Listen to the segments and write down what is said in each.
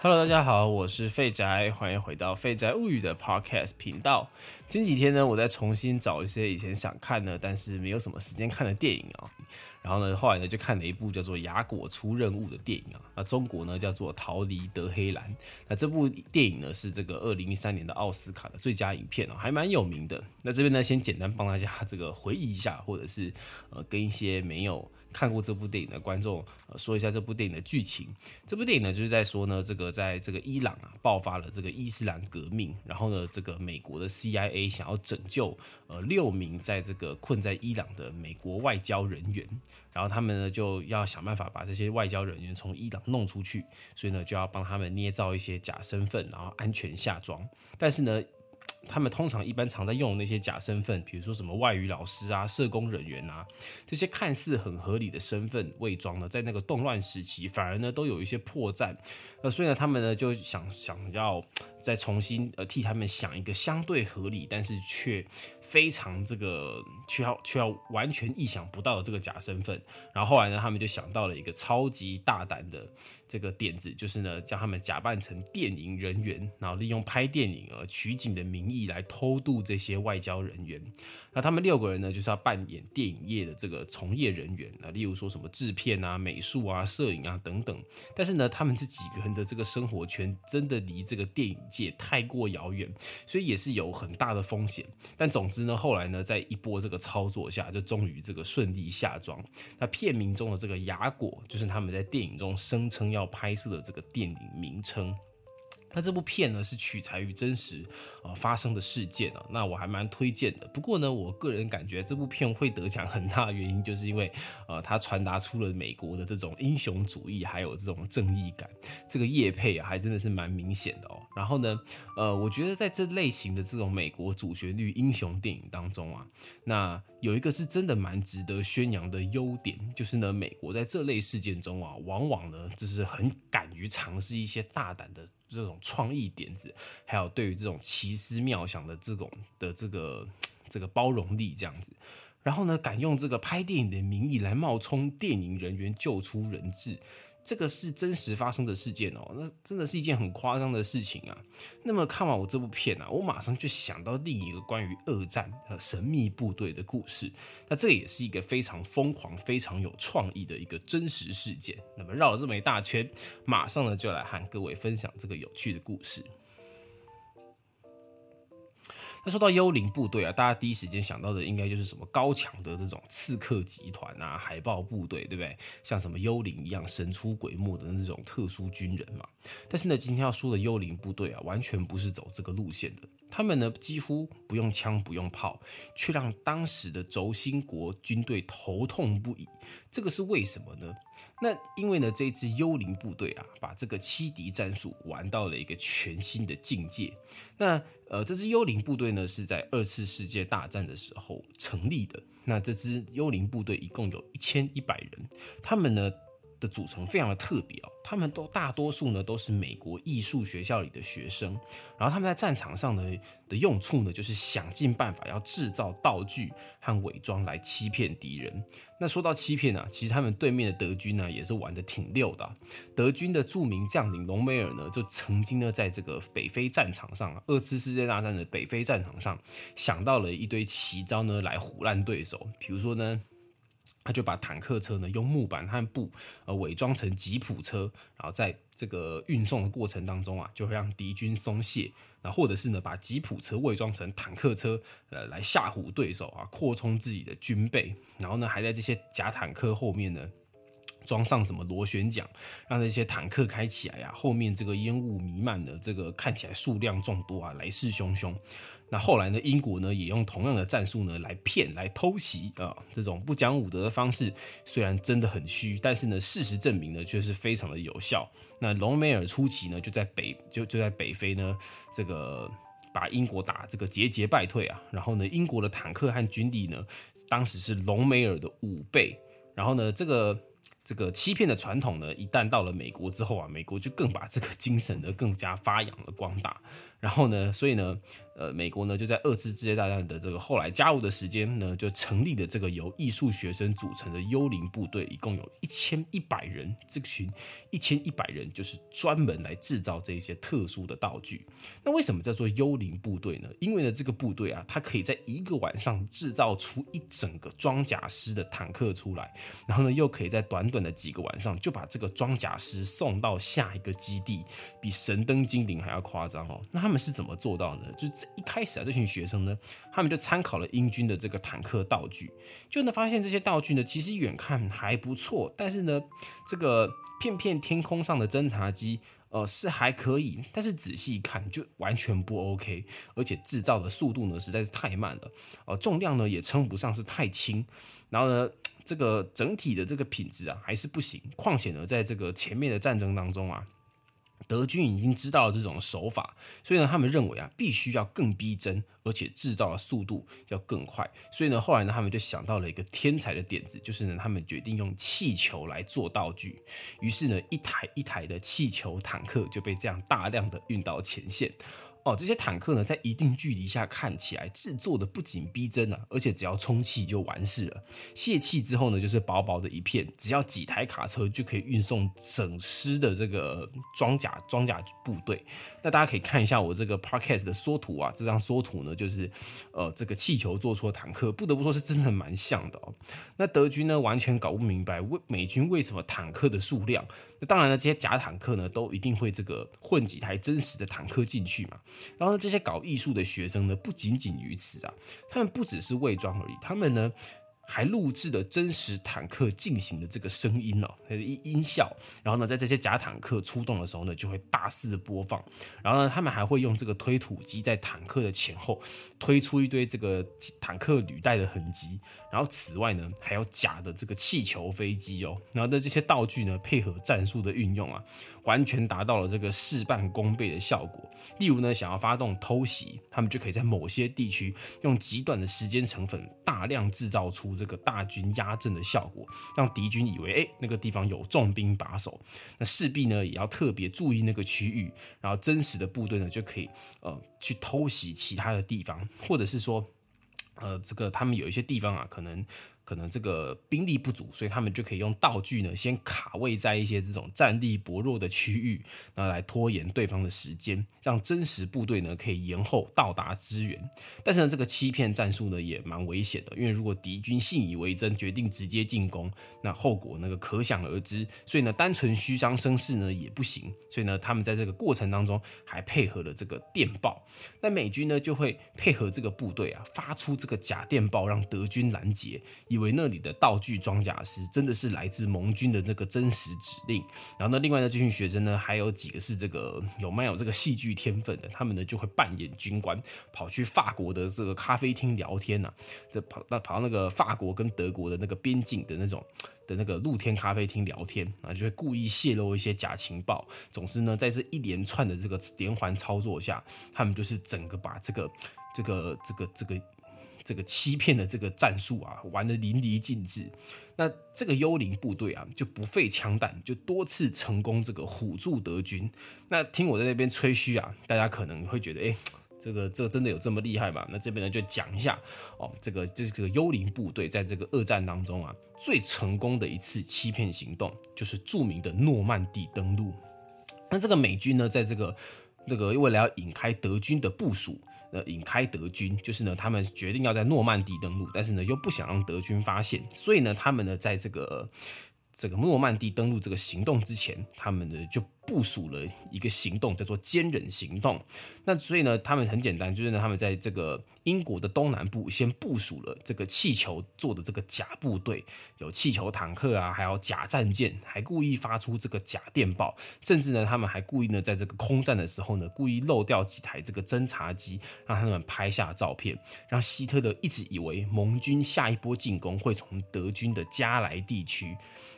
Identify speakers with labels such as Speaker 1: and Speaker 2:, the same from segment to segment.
Speaker 1: Hello，大家好，我是废宅，欢迎回到废宅物语的 Podcast 频道。前几天呢，我在重新找一些以前想看的，但是没有什么时间看的电影啊。然后呢，后来呢，就看了一部叫做《雅果出任务》的电影啊。那中国呢叫做《逃离德黑兰》。那这部电影呢是这个二零一三年的奥斯卡的最佳影片哦，还蛮有名的。那这边呢，先简单帮大家这个回忆一下，或者是呃跟一些没有。看过这部电影的观众，呃，说一下这部电影的剧情。这部电影呢，就是在说呢，这个在这个伊朗啊，爆发了这个伊斯兰革命，然后呢，这个美国的 CIA 想要拯救呃六名在这个困在伊朗的美国外交人员，然后他们呢就要想办法把这些外交人员从伊朗弄出去，所以呢就要帮他们捏造一些假身份，然后安全下装。但是呢。他们通常一般常在用那些假身份，比如说什么外语老师啊、社工人员啊，这些看似很合理的身份伪装呢，在那个动乱时期，反而呢都有一些破绽。呃，所以呢，他们呢就想想要再重新呃替他们想一个相对合理，但是却。非常这个却要却要完全意想不到的这个假身份，然后后来呢，他们就想到了一个超级大胆的这个点子，就是呢，将他们假扮成电影人员，然后利用拍电影而取景的名义来偷渡这些外交人员。那他们六个人呢，就是要扮演电影业的这个从业人员啊，例如说什么制片啊、美术啊、摄影啊等等。但是呢，他们这几个人的这个生活圈真的离这个电影界太过遥远，所以也是有很大的风险。但总之呢，后来呢，在一波这个操作下，就终于这个顺利下装。那片名中的这个雅果，就是他们在电影中声称要拍摄的这个电影名称。那这部片呢是取材于真实呃发生的事件啊，那我还蛮推荐的。不过呢，我个人感觉这部片会得奖很大的原因，就是因为呃它传达出了美国的这种英雄主义，还有这种正义感。这个叶配啊，还真的是蛮明显的哦。然后呢，呃，我觉得在这类型的这种美国主旋律英雄电影当中啊，那有一个是真的蛮值得宣扬的优点，就是呢，美国在这类事件中啊，往往呢就是很敢于尝试一些大胆的。这种创意点子，还有对于这种奇思妙想的这种的这个这个包容力，这样子，然后呢，敢用这个拍电影的名义来冒充电影人员救出人质。这个是真实发生的事件哦，那真的是一件很夸张的事情啊。那么看完我这部片啊，我马上就想到另一个关于二战和神秘部队的故事。那这也是一个非常疯狂、非常有创意的一个真实事件。那么绕了这么一大圈，马上呢就来和各位分享这个有趣的故事。说到幽灵部队啊，大家第一时间想到的应该就是什么高强的这种刺客集团啊、海豹部队，对不对？像什么幽灵一样神出鬼没的那种特殊军人嘛。但是呢，今天要说的幽灵部队啊，完全不是走这个路线的。他们呢，几乎不用枪不用炮，却让当时的轴心国军队头痛不已。这个是为什么呢？那因为呢，这支幽灵部队啊，把这个七敌战术玩到了一个全新的境界。那呃，这支幽灵部队呢，是在二次世界大战的时候成立的。那这支幽灵部队一共有一千一百人，他们呢。的组成非常的特别哦，他们都大多数呢都是美国艺术学校里的学生，然后他们在战场上呢的用处呢就是想尽办法要制造道具和伪装来欺骗敌人。那说到欺骗呢，其实他们对面的德军呢也是玩的挺溜的。德军的著名将领隆美尔呢就曾经呢在这个北非战场上，二次世界大战的北非战场上想到了一堆奇招呢来唬烂对手，比如说呢。他就把坦克车呢用木板和布呃伪装成吉普车，然后在这个运送的过程当中啊，就会让敌军松懈，那或者是呢把吉普车伪装成坦克车，呃来吓唬对手啊，扩充自己的军备，然后呢还在这些假坦克后面呢装上什么螺旋桨，让这些坦克开起来呀，后面这个烟雾弥漫的，这个看起来数量众多啊，来势汹汹。那后来呢？英国呢也用同样的战术呢来骗、来偷袭啊，这种不讲武德的方式，虽然真的很虚，但是呢，事实证明呢却是非常的有效。那隆美尔初期呢就在北就就在北非呢，这个把英国打这个节节败退啊。然后呢，英国的坦克和军力呢，当时是隆美尔的五倍。然后呢，这个。这个欺骗的传统呢，一旦到了美国之后啊，美国就更把这个精神呢更加发扬了光大。然后呢，所以呢。呃，美国呢就在二次世界大战的这个后来加入的时间呢，就成立了这个由艺术学生组成的幽灵部队，一共有一千一百人。这群一千一百人就是专门来制造这些特殊的道具。那为什么叫做幽灵部队呢？因为呢，这个部队啊，它可以在一个晚上制造出一整个装甲师的坦克出来，然后呢，又可以在短短的几个晚上就把这个装甲师送到下一个基地，比神灯精灵还要夸张哦。那他们是怎么做到呢？就这。一开始啊，这群学生呢，他们就参考了英军的这个坦克道具，就能发现这些道具呢，其实远看还不错，但是呢，这个片片天空上的侦察机，呃，是还可以，但是仔细看就完全不 OK，而且制造的速度呢实在是太慢了，呃，重量呢也称不上是太轻，然后呢，这个整体的这个品质啊还是不行，况且呢，在这个前面的战争当中啊。德军已经知道了这种手法，所以呢，他们认为啊，必须要更逼真，而且制造的速度要更快。所以呢，后来呢，他们就想到了一个天才的点子，就是呢，他们决定用气球来做道具。于是呢，一台一台的气球坦克就被这样大量的运到前线。哦，这些坦克呢，在一定距离下看起来制作的不仅逼真啊，而且只要充气就完事了。泄气之后呢，就是薄薄的一片，只要几台卡车就可以运送整师的这个装甲装甲部队。那大家可以看一下我这个 podcast 的缩图啊，这张缩图呢，就是呃这个气球做出的坦克，不得不说是真的蛮像的哦。那德军呢，完全搞不明白为美军为什么坦克的数量。那当然了，这些假坦克呢，都一定会这个混几台真实的坦克进去嘛。然后呢，这些搞艺术的学生呢，不仅仅于此啊，他们不只是伪装而已，他们呢。还录制了真实坦克进行的这个声音哦，音音效，然后呢，在这些假坦克出动的时候呢，就会大肆播放。然后呢，他们还会用这个推土机在坦克的前后推出一堆这个坦克履带的痕迹。然后此外呢，还有假的这个气球飞机哦。然后的这些道具呢，配合战术的运用啊，完全达到了这个事半功倍的效果。例如呢，想要发动偷袭，他们就可以在某些地区用极短的时间成本，大量制造出。这个大军压阵的效果，让敌军以为哎那个地方有重兵把守，那势必呢也要特别注意那个区域，然后真实的部队呢就可以呃去偷袭其他的地方，或者是说呃这个他们有一些地方啊可能。可能这个兵力不足，所以他们就可以用道具呢，先卡位在一些这种战力薄弱的区域，那来拖延对方的时间，让真实部队呢可以延后到达支援。但是呢，这个欺骗战术呢也蛮危险的，因为如果敌军信以为真，决定直接进攻，那后果那个可想而知。所以呢，单纯虚张声势呢也不行。所以呢，他们在这个过程当中还配合了这个电报。那美军呢就会配合这个部队啊，发出这个假电报，让德军拦截。以为那里的道具装甲师真的是来自盟军的那个真实指令，然后呢，另外呢，这群学生呢，还有几个是这个有蛮有这个戏剧天分的，他们呢就会扮演军官，跑去法国的这个咖啡厅聊天呐，这跑那跑到那个法国跟德国的那个边境的那种的那个露天咖啡厅聊天啊，就会故意泄露一些假情报。总之呢，在这一连串的这个连环操作下，他们就是整个把这个这个这个这个。这个欺骗的这个战术啊，玩的淋漓尽致。那这个幽灵部队啊，就不费枪弹，就多次成功这个唬住德军。那听我在那边吹嘘啊，大家可能会觉得，哎，这个这个真的有这么厉害吗？那这边呢就讲一下哦，这个这个幽灵部队在这个二战当中啊，最成功的一次欺骗行动，就是著名的诺曼底登陆。那这个美军呢，在这个这个为了要引开德军的部署。呃，引开德军，就是呢，他们决定要在诺曼底登陆，但是呢，又不想让德军发现，所以呢，他们呢，在这个这个诺曼底登陆这个行动之前，他们呢就。部署了一个行动，叫做坚忍行动。那所以呢，他们很简单，就是呢，他们在这个英国的东南部先部署了这个气球做的这个假部队，有气球坦克啊，还有假战舰，还故意发出这个假电报，甚至呢，他们还故意呢，在这个空战的时候呢，故意漏掉几台这个侦察机，让他们拍下照片，让希特勒一直以为盟军下一波进攻会从德军的加莱地区。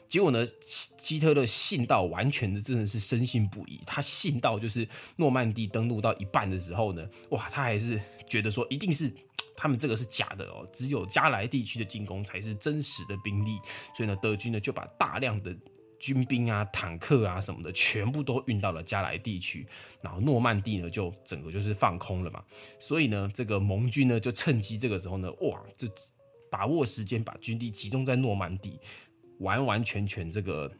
Speaker 1: 结果呢，希特勒信到完全的真的是深深信不疑。他信到就是诺曼底登陆到一半的时候呢，哇，他还是觉得说一定是他们这个是假的哦，只有加莱地区的进攻才是真实的兵力。所以呢，德军呢就把大量的军兵啊、坦克啊什么的，全部都运到了加莱地区，然后诺曼底呢就整个就是放空了嘛。所以呢，这个盟军呢就趁机这个时候呢，哇，就把握时间把军力集中在诺曼底，完完全全这个。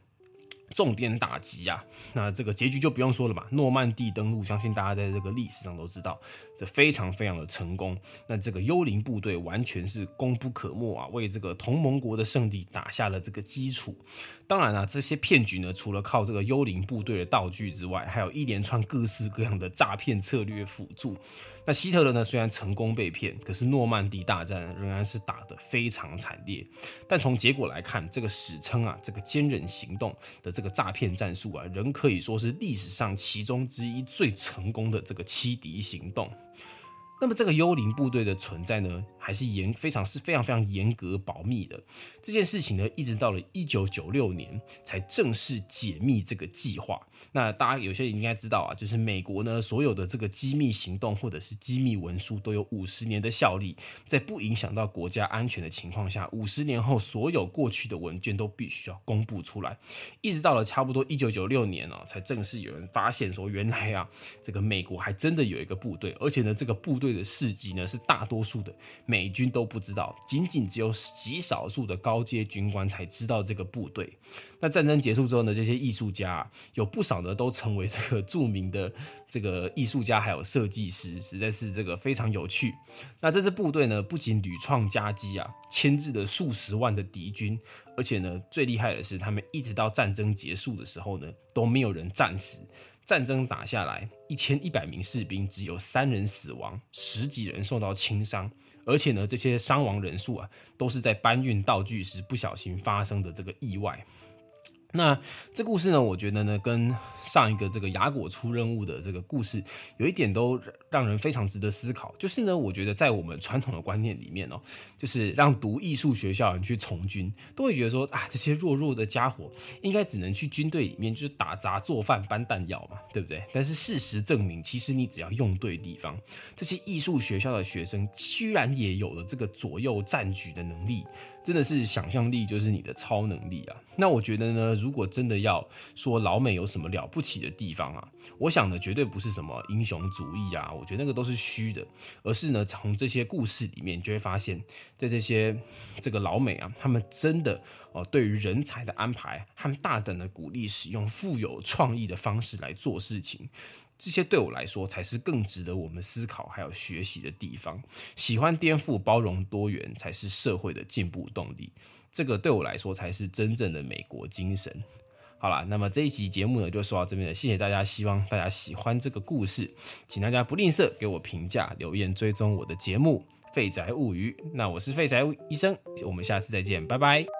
Speaker 1: 重点打击啊，那这个结局就不用说了嘛。诺曼底登陆，相信大家在这个历史上都知道，这非常非常的成功。那这个幽灵部队完全是功不可没啊，为这个同盟国的胜利打下了这个基础。当然啊，这些骗局呢，除了靠这个幽灵部队的道具之外，还有一连串各式各样的诈骗策略辅助。那希特勒呢，虽然成功被骗，可是诺曼底大战仍然是打得非常惨烈。但从结果来看，这个史称啊，这个坚韧行动的这个诈骗战术啊，仍可以说是历史上其中之一最成功的这个欺敌行动。那么这个幽灵部队的存在呢，还是严非常是非常非常严格保密的。这件事情呢，一直到了一九九六年才正式解密这个计划。那大家有些应该知道啊，就是美国呢所有的这个机密行动或者是机密文书都有五十年的效力，在不影响到国家安全的情况下，五十年后所有过去的文件都必须要公布出来。一直到了差不多一九九六年哦，才正式有人发现说，原来啊，这个美国还真的有一个部队，而且呢，这个部队。的事迹呢，是大多数的美军都不知道，仅仅只有极少数的高阶军官才知道这个部队。那战争结束之后呢，这些艺术家有不少呢，都成为这个著名的这个艺术家，还有设计师，实在是这个非常有趣。那这支部队呢，不仅屡创佳绩啊，牵制了数十万的敌军，而且呢，最厉害的是，他们一直到战争结束的时候呢，都没有人战死。战争打下来，一千一百名士兵只有三人死亡，十几人受到轻伤，而且呢，这些伤亡人数啊，都是在搬运道具时不小心发生的这个意外。那这故事呢，我觉得呢，跟上一个这个雅果出任务的这个故事，有一点都让人非常值得思考。就是呢，我觉得在我们传统的观念里面哦，就是让读艺术学校人去从军，都会觉得说啊，这些弱弱的家伙应该只能去军队里面就是打杂做饭搬弹药嘛，对不对？但是事实证明，其实你只要用对地方，这些艺术学校的学生居然也有了这个左右战局的能力。真的是想象力就是你的超能力啊！那我觉得呢，如果真的要说老美有什么了不起的地方啊，我想呢，绝对不是什么英雄主义啊，我觉得那个都是虚的，而是呢，从这些故事里面就会发现，在这些这个老美啊，他们真的哦，对于人才的安排他们大胆的鼓励使用富有创意的方式来做事情。这些对我来说才是更值得我们思考还有学习的地方。喜欢颠覆、包容多元，才是社会的进步动力。这个对我来说才是真正的美国精神。好了，那么这一期节目呢就说到这边了，谢谢大家，希望大家喜欢这个故事，请大家不吝啬给我评价、留言、追踪我的节目《废宅物语》。那我是废宅医生，我们下次再见，拜拜。